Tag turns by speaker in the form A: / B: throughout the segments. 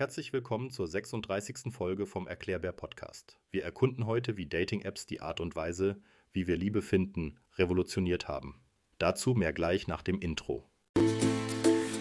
A: Herzlich willkommen zur 36. Folge vom Erklärbär Podcast. Wir erkunden heute, wie Dating-Apps die Art und Weise, wie wir Liebe finden, revolutioniert haben. Dazu mehr gleich nach dem Intro.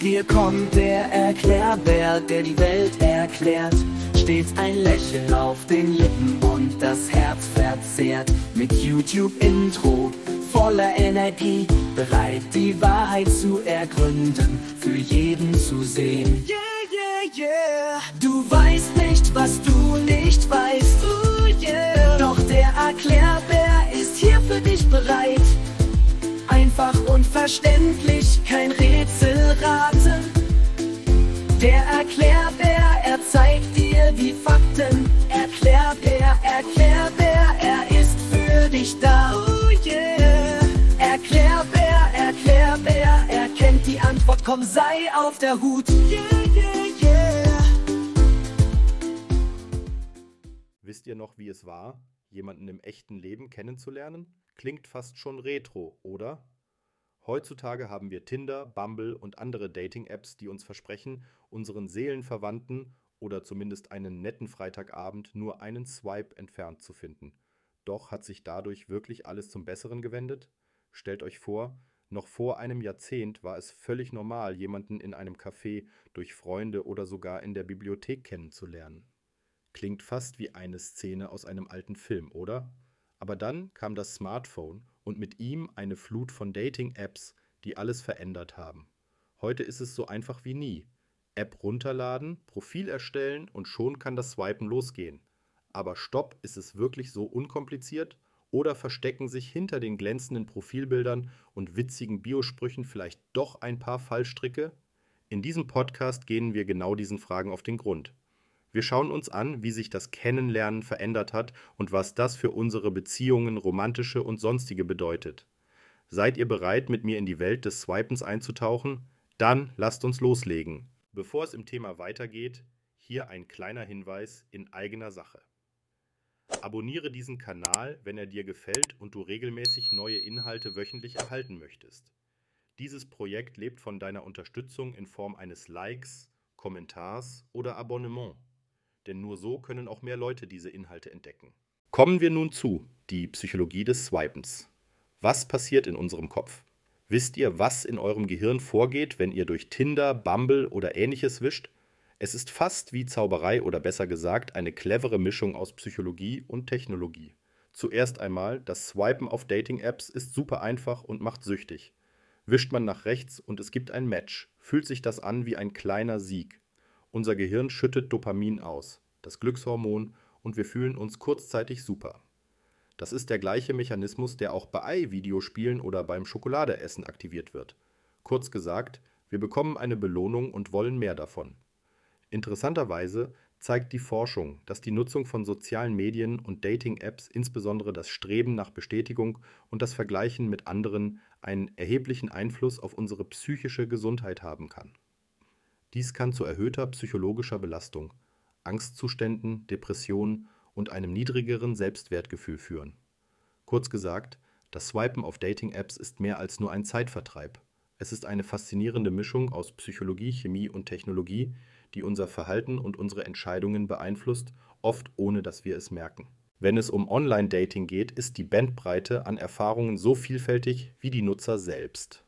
B: Hier kommt der Erklärbär, der die Welt erklärt. Stets ein Lächeln auf den Lippen und das Herz verzehrt. Mit YouTube-Intro voller Energie, bereit die Wahrheit zu ergründen, für jeden zu sehen. Yeah, yeah. Du weißt nicht, was du nicht weißt. Ooh, yeah. Doch der Erklärbär ist hier für dich bereit. Einfach und verständlich, kein Rätselraten. Der Erklärbär, er zeigt dir die Fakten. Erklärbär, Erklärbär, er ist für dich da. Oh yeah. Erklärbär, Erklärbär, er kennt die Antwort, komm sei auf der Hut. Yeah, yeah.
A: Wisst ihr noch, wie es war, jemanden im echten Leben kennenzulernen? Klingt fast schon retro, oder? Heutzutage haben wir Tinder, Bumble und andere Dating-Apps, die uns versprechen, unseren Seelenverwandten oder zumindest einen netten Freitagabend nur einen Swipe entfernt zu finden. Doch hat sich dadurch wirklich alles zum Besseren gewendet? Stellt euch vor, noch vor einem Jahrzehnt war es völlig normal, jemanden in einem Café, durch Freunde oder sogar in der Bibliothek kennenzulernen. Klingt fast wie eine Szene aus einem alten Film, oder? Aber dann kam das Smartphone und mit ihm eine Flut von Dating-Apps, die alles verändert haben. Heute ist es so einfach wie nie. App runterladen, Profil erstellen und schon kann das Swipen losgehen. Aber stopp, ist es wirklich so unkompliziert? Oder verstecken sich hinter den glänzenden Profilbildern und witzigen Biosprüchen vielleicht doch ein paar Fallstricke? In diesem Podcast gehen wir genau diesen Fragen auf den Grund. Wir schauen uns an, wie sich das Kennenlernen verändert hat und was das für unsere Beziehungen, romantische und sonstige bedeutet. Seid ihr bereit, mit mir in die Welt des Swipens einzutauchen? Dann lasst uns loslegen. Bevor es im Thema weitergeht, hier ein kleiner Hinweis in eigener Sache. Abonniere diesen Kanal, wenn er dir gefällt und du regelmäßig neue Inhalte wöchentlich erhalten möchtest. Dieses Projekt lebt von deiner Unterstützung in Form eines Likes, Kommentars oder Abonnement denn nur so können auch mehr Leute diese Inhalte entdecken. Kommen wir nun zu die Psychologie des Swipens. Was passiert in unserem Kopf? Wisst ihr, was in eurem Gehirn vorgeht, wenn ihr durch Tinder, Bumble oder ähnliches wischt? Es ist fast wie Zauberei oder besser gesagt eine clevere Mischung aus Psychologie und Technologie. Zuerst einmal, das Swipen auf Dating-Apps ist super einfach und macht süchtig. Wischt man nach rechts und es gibt ein Match, fühlt sich das an wie ein kleiner Sieg. Unser Gehirn schüttet Dopamin aus, das Glückshormon, und wir fühlen uns kurzzeitig super. Das ist der gleiche Mechanismus, der auch bei Videospielen oder beim Schokoladeessen aktiviert wird. Kurz gesagt, wir bekommen eine Belohnung und wollen mehr davon. Interessanterweise zeigt die Forschung, dass die Nutzung von sozialen Medien und Dating-Apps insbesondere das Streben nach Bestätigung und das Vergleichen mit anderen einen erheblichen Einfluss auf unsere psychische Gesundheit haben kann. Dies kann zu erhöhter psychologischer Belastung, Angstzuständen, Depressionen und einem niedrigeren Selbstwertgefühl führen. Kurz gesagt, das Swipen auf Dating-Apps ist mehr als nur ein Zeitvertreib. Es ist eine faszinierende Mischung aus Psychologie, Chemie und Technologie, die unser Verhalten und unsere Entscheidungen beeinflusst, oft ohne dass wir es merken. Wenn es um Online-Dating geht, ist die Bandbreite an Erfahrungen so vielfältig wie die Nutzer selbst.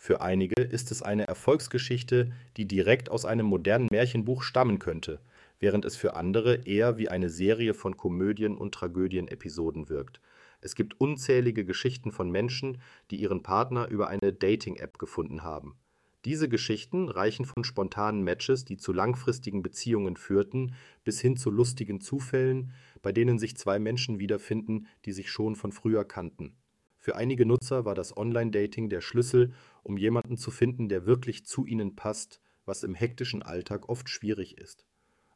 A: Für einige ist es eine Erfolgsgeschichte, die direkt aus einem modernen Märchenbuch stammen könnte, während es für andere eher wie eine Serie von Komödien und Tragödien-Episoden wirkt. Es gibt unzählige Geschichten von Menschen, die ihren Partner über eine Dating-App gefunden haben. Diese Geschichten reichen von spontanen Matches, die zu langfristigen Beziehungen führten, bis hin zu lustigen Zufällen, bei denen sich zwei Menschen wiederfinden, die sich schon von früher kannten. Für einige Nutzer war das Online-Dating der Schlüssel, um jemanden zu finden, der wirklich zu ihnen passt, was im hektischen Alltag oft schwierig ist.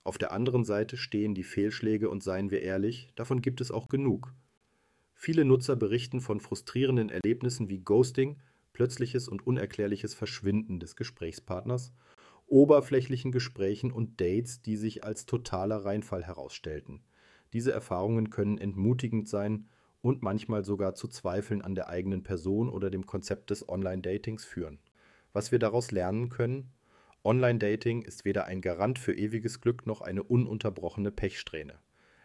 A: Auf der anderen Seite stehen die Fehlschläge und seien wir ehrlich, davon gibt es auch genug. Viele Nutzer berichten von frustrierenden Erlebnissen wie Ghosting, plötzliches und unerklärliches Verschwinden des Gesprächspartners, oberflächlichen Gesprächen und Dates, die sich als totaler Reinfall herausstellten. Diese Erfahrungen können entmutigend sein und manchmal sogar zu Zweifeln an der eigenen Person oder dem Konzept des Online-Datings führen. Was wir daraus lernen können? Online-Dating ist weder ein Garant für ewiges Glück noch eine ununterbrochene Pechsträhne.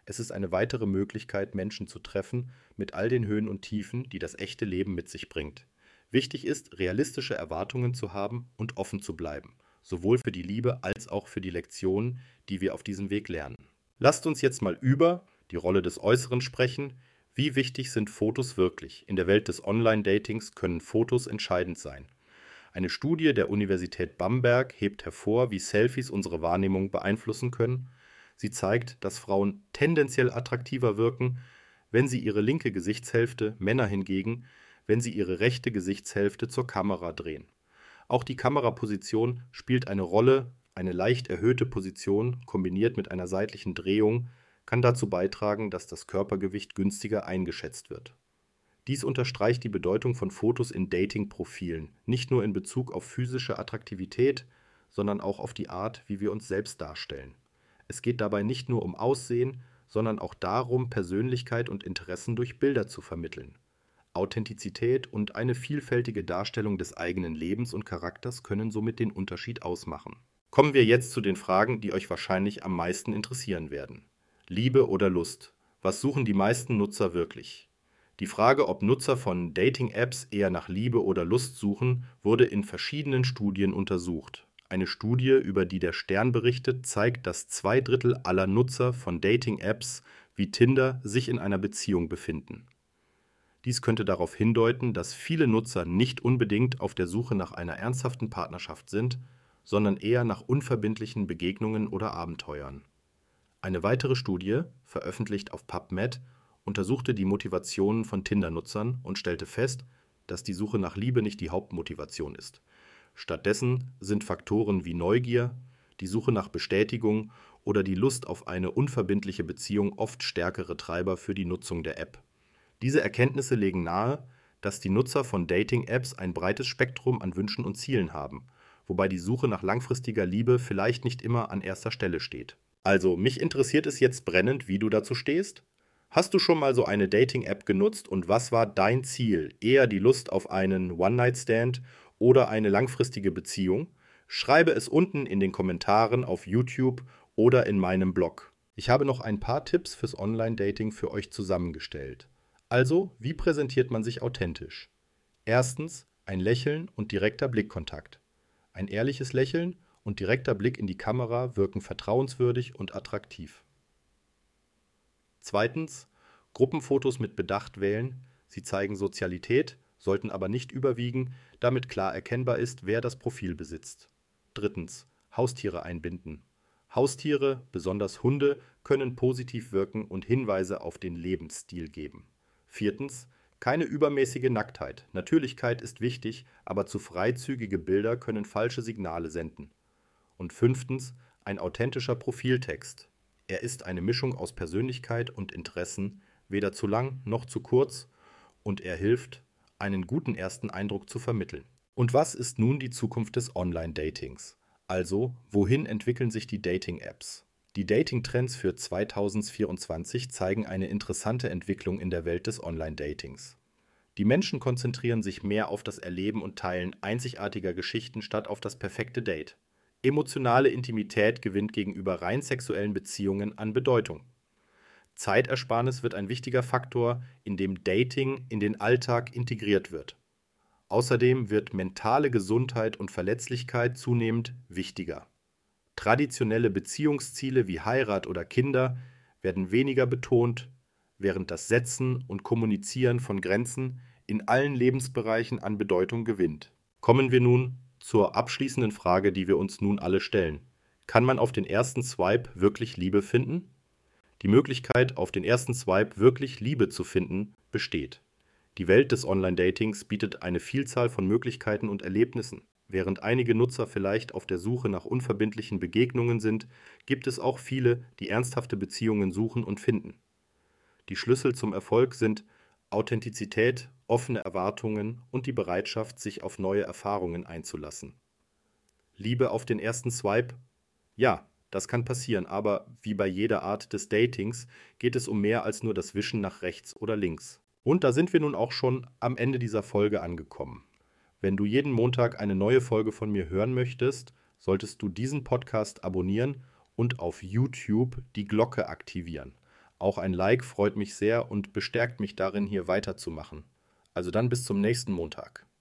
A: Es ist eine weitere Möglichkeit, Menschen zu treffen, mit all den Höhen und Tiefen, die das echte Leben mit sich bringt. Wichtig ist, realistische Erwartungen zu haben und offen zu bleiben, sowohl für die Liebe als auch für die Lektionen, die wir auf diesem Weg lernen. Lasst uns jetzt mal über die Rolle des Äußeren sprechen. Wie wichtig sind Fotos wirklich? In der Welt des Online-Datings können Fotos entscheidend sein. Eine Studie der Universität Bamberg hebt hervor, wie Selfies unsere Wahrnehmung beeinflussen können. Sie zeigt, dass Frauen tendenziell attraktiver wirken, wenn sie ihre linke Gesichtshälfte, Männer hingegen, wenn sie ihre rechte Gesichtshälfte zur Kamera drehen. Auch die Kameraposition spielt eine Rolle, eine leicht erhöhte Position kombiniert mit einer seitlichen Drehung kann dazu beitragen, dass das Körpergewicht günstiger eingeschätzt wird dies unterstreicht die Bedeutung von Fotos in Dating-Profilen, nicht nur in Bezug auf physische Attraktivität, sondern auch auf die Art, wie wir uns selbst darstellen. Es geht dabei nicht nur um Aussehen, sondern auch darum, Persönlichkeit und Interessen durch Bilder zu vermitteln. Authentizität und eine vielfältige Darstellung des eigenen Lebens und Charakters können somit den Unterschied ausmachen. Kommen wir jetzt zu den Fragen, die euch wahrscheinlich am meisten interessieren werden. Liebe oder Lust? Was suchen die meisten Nutzer wirklich? Die Frage, ob Nutzer von Dating-Apps eher nach Liebe oder Lust suchen, wurde in verschiedenen Studien untersucht. Eine Studie, über die der Stern berichtet, zeigt, dass zwei Drittel aller Nutzer von Dating-Apps wie Tinder sich in einer Beziehung befinden. Dies könnte darauf hindeuten, dass viele Nutzer nicht unbedingt auf der Suche nach einer ernsthaften Partnerschaft sind, sondern eher nach unverbindlichen Begegnungen oder Abenteuern. Eine weitere Studie, veröffentlicht auf PubMed, untersuchte die Motivationen von Tinder-Nutzern und stellte fest, dass die Suche nach Liebe nicht die Hauptmotivation ist. Stattdessen sind Faktoren wie Neugier, die Suche nach Bestätigung oder die Lust auf eine unverbindliche Beziehung oft stärkere Treiber für die Nutzung der App. Diese Erkenntnisse legen nahe, dass die Nutzer von Dating-Apps ein breites Spektrum an Wünschen und Zielen haben, wobei die Suche nach langfristiger Liebe vielleicht nicht immer an erster Stelle steht. Also, mich interessiert es jetzt brennend, wie du dazu stehst. Hast du schon mal so eine Dating-App genutzt und was war dein Ziel? Eher die Lust auf einen One-Night-Stand oder eine langfristige Beziehung? Schreibe es unten in den Kommentaren auf YouTube oder in meinem Blog. Ich habe noch ein paar Tipps fürs Online-Dating für euch zusammengestellt. Also, wie präsentiert man sich authentisch? Erstens, ein Lächeln und direkter Blickkontakt. Ein ehrliches Lächeln und direkter Blick in die Kamera wirken vertrauenswürdig und attraktiv. Zweitens, Gruppenfotos mit Bedacht wählen. Sie zeigen Sozialität, sollten aber nicht überwiegen, damit klar erkennbar ist, wer das Profil besitzt. Drittens, Haustiere einbinden. Haustiere, besonders Hunde, können positiv wirken und Hinweise auf den Lebensstil geben. Viertens, keine übermäßige Nacktheit. Natürlichkeit ist wichtig, aber zu freizügige Bilder können falsche Signale senden. Und fünftens, ein authentischer Profiltext. Er ist eine Mischung aus Persönlichkeit und Interessen, weder zu lang noch zu kurz, und er hilft, einen guten ersten Eindruck zu vermitteln. Und was ist nun die Zukunft des Online-Datings? Also, wohin entwickeln sich die Dating-Apps? Die Dating-Trends für 2024 zeigen eine interessante Entwicklung in der Welt des Online-Datings. Die Menschen konzentrieren sich mehr auf das Erleben und Teilen einzigartiger Geschichten statt auf das perfekte Date. Emotionale Intimität gewinnt gegenüber rein sexuellen Beziehungen an Bedeutung. Zeitersparnis wird ein wichtiger Faktor, in dem Dating in den Alltag integriert wird. Außerdem wird mentale Gesundheit und Verletzlichkeit zunehmend wichtiger. Traditionelle Beziehungsziele wie Heirat oder Kinder werden weniger betont, während das Setzen und Kommunizieren von Grenzen in allen Lebensbereichen an Bedeutung gewinnt. Kommen wir nun zur abschließenden Frage, die wir uns nun alle stellen. Kann man auf den ersten Swipe wirklich Liebe finden? Die Möglichkeit, auf den ersten Swipe wirklich Liebe zu finden, besteht. Die Welt des Online-Datings bietet eine Vielzahl von Möglichkeiten und Erlebnissen. Während einige Nutzer vielleicht auf der Suche nach unverbindlichen Begegnungen sind, gibt es auch viele, die ernsthafte Beziehungen suchen und finden. Die Schlüssel zum Erfolg sind Authentizität, offene Erwartungen und die Bereitschaft, sich auf neue Erfahrungen einzulassen. Liebe auf den ersten Swipe? Ja, das kann passieren, aber wie bei jeder Art des Datings geht es um mehr als nur das Wischen nach rechts oder links. Und da sind wir nun auch schon am Ende dieser Folge angekommen. Wenn du jeden Montag eine neue Folge von mir hören möchtest, solltest du diesen Podcast abonnieren und auf YouTube die Glocke aktivieren. Auch ein Like freut mich sehr und bestärkt mich darin, hier weiterzumachen. Also dann bis zum nächsten Montag.